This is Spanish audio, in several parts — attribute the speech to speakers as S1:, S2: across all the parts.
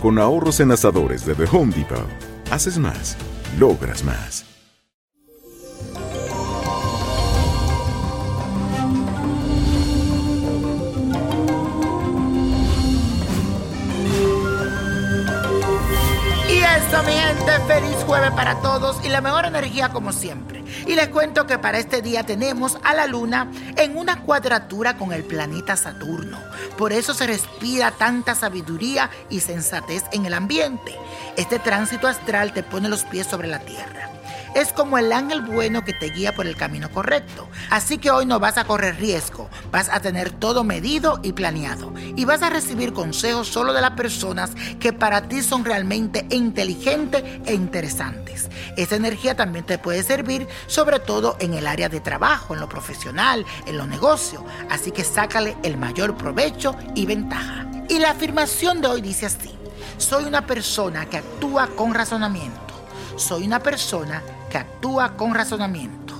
S1: Con ahorros en asadores de The Home Depot. Haces más, logras más.
S2: Y eso, mi gente, feliz jueves para todos y la mejor energía como siempre. Y les cuento que para este día tenemos a la luna en una cuadratura con el planeta Saturno. Por eso se respira tanta sabiduría y sensatez en el ambiente. Este tránsito astral te pone los pies sobre la tierra es como el ángel bueno que te guía por el camino correcto. Así que hoy no vas a correr riesgo, vas a tener todo medido y planeado. Y vas a recibir consejos solo de las personas que para ti son realmente inteligentes e interesantes. Esa energía también te puede servir sobre todo en el área de trabajo, en lo profesional, en los negocios. Así que sácale el mayor provecho y ventaja. Y la afirmación de hoy dice así. Soy una persona que actúa con razonamiento. Soy una persona que actúa con razonamiento.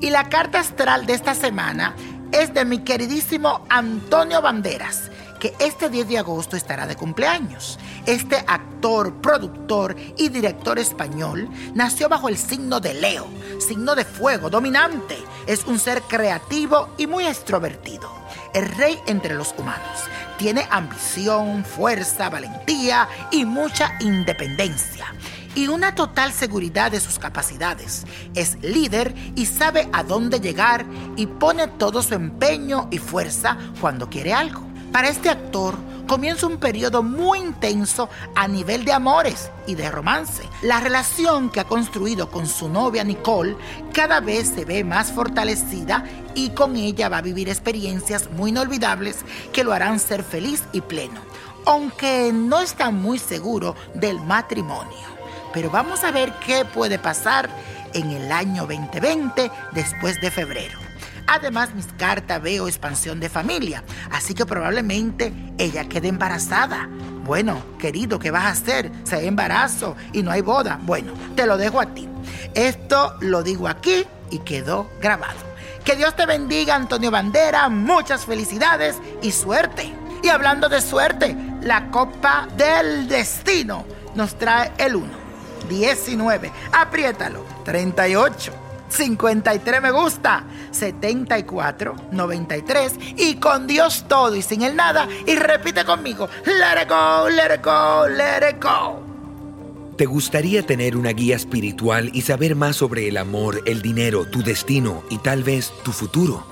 S2: Y la carta astral de esta semana es de mi queridísimo Antonio Banderas, que este 10 de agosto estará de cumpleaños. Este actor, productor y director español nació bajo el signo de Leo, signo de fuego dominante. Es un ser creativo y muy extrovertido. El rey entre los humanos. Tiene ambición, fuerza, valentía y mucha independencia y una total seguridad de sus capacidades. Es líder y sabe a dónde llegar y pone todo su empeño y fuerza cuando quiere algo. Para este actor comienza un periodo muy intenso a nivel de amores y de romance. La relación que ha construido con su novia Nicole cada vez se ve más fortalecida y con ella va a vivir experiencias muy inolvidables que lo harán ser feliz y pleno, aunque no está muy seguro del matrimonio. Pero vamos a ver qué puede pasar en el año 2020 después de febrero. Además, mis cartas veo expansión de familia, así que probablemente ella quede embarazada. Bueno, querido, ¿qué vas a hacer? Si hay embarazo y no hay boda. Bueno, te lo dejo a ti. Esto lo digo aquí y quedó grabado. Que Dios te bendiga, Antonio Bandera. Muchas felicidades y suerte. Y hablando de suerte, la Copa del Destino nos trae el 1. 19. Apriétalo. 38. 53 me gusta, 74, 93 y con Dios todo y sin el nada y repite conmigo, let it go, let it go, let it go.
S3: ¿Te gustaría tener una guía espiritual y saber más sobre el amor, el dinero, tu destino y tal vez tu futuro?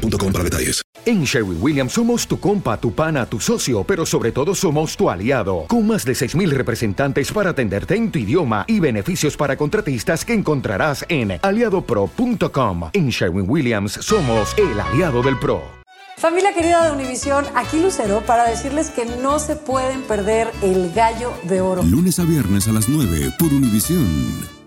S4: boostmobile.com para detalles.
S5: En Sherwin Williams somos tu compa, tu pana, tu socio, pero sobre todo somos tu aliado, con más de 6.000 representantes para atenderte en tu idioma y beneficios para contratistas que encontrarás en aliadopro.com. En Sherwin Williams somos el aliado del PRO.
S6: Familia querida de Univisión, aquí Lucero para decirles que no se pueden perder el gallo de oro.
S7: Lunes a viernes a las 9 por Univisión.